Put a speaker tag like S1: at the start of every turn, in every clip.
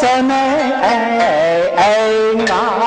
S1: sene e e na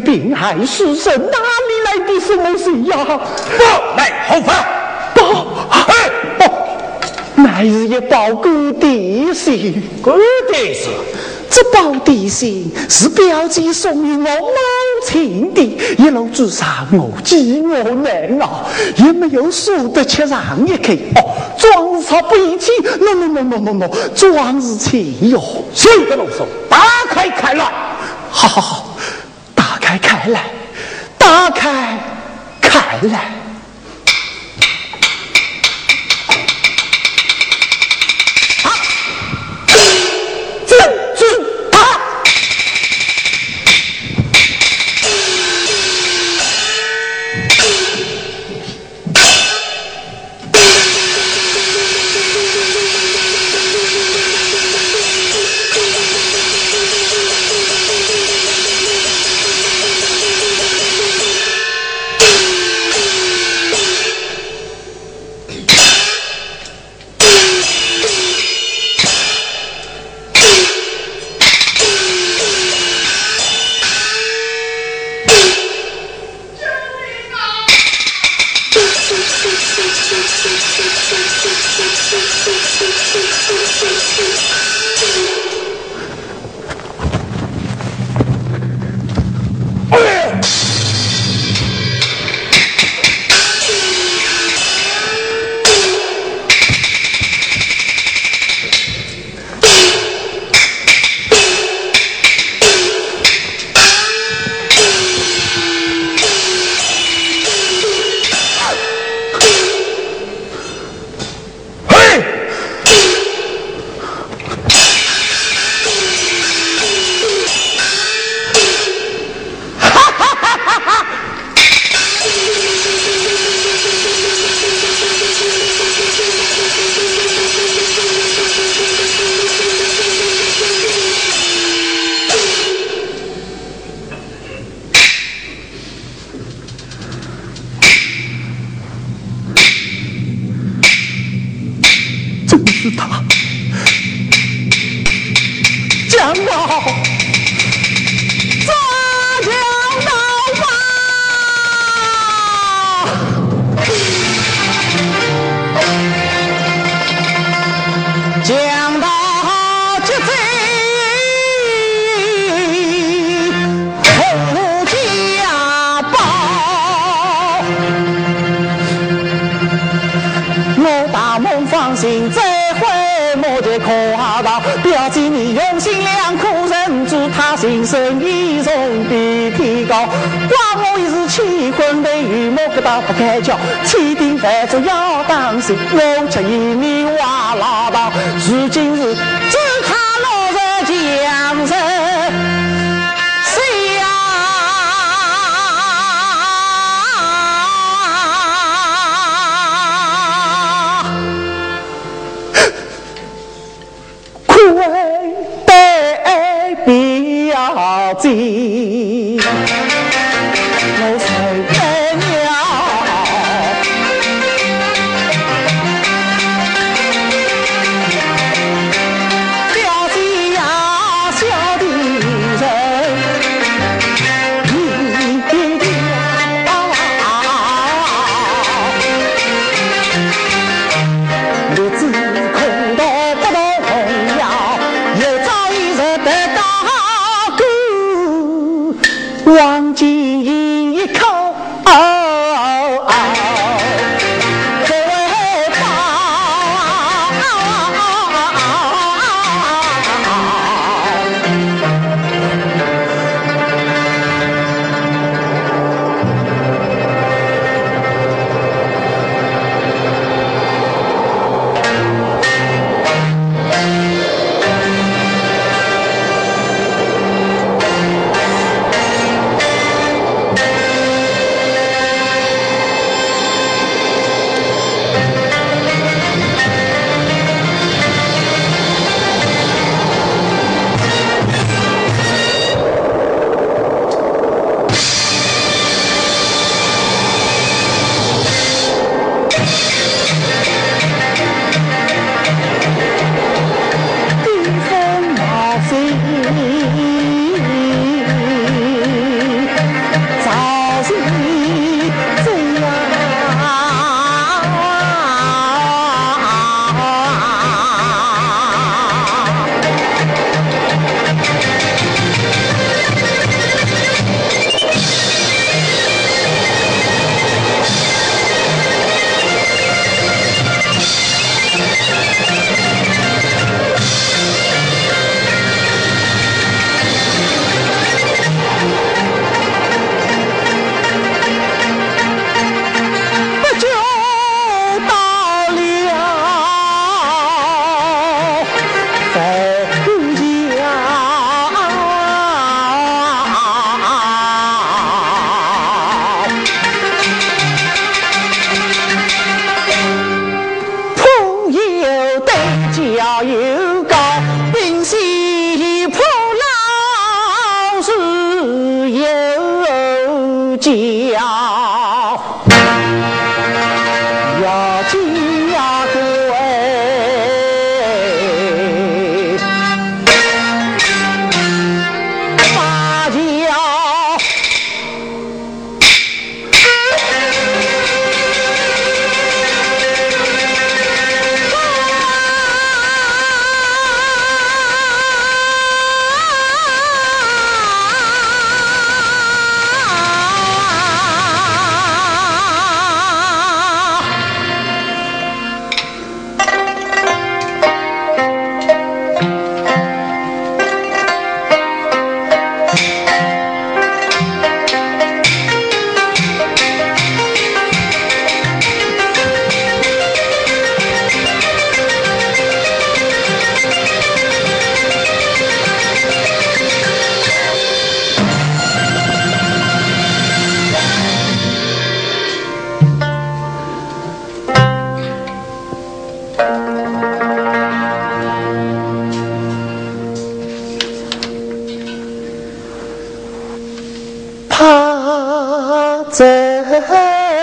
S1: 病害死神，哪里来的什么谁呀？
S2: 报来后方？
S1: 报哎报，乃是一报哥的信。
S2: 哥的信，
S1: 这报的信是表姐送与我母亲的。一路之上，我饥饿难熬，也没有输得吃上一口。哦，壮士不义气，no no no no no no，壮士气哟。
S2: 谁的啰嗦？打开看来。
S1: 好好好打。开来，打开，开来。Thank you. 高，怪我一时气昏头，与某个打不开窍，千叮万嘱要当心，我却一米歪脑袋，如今是。you. ha ha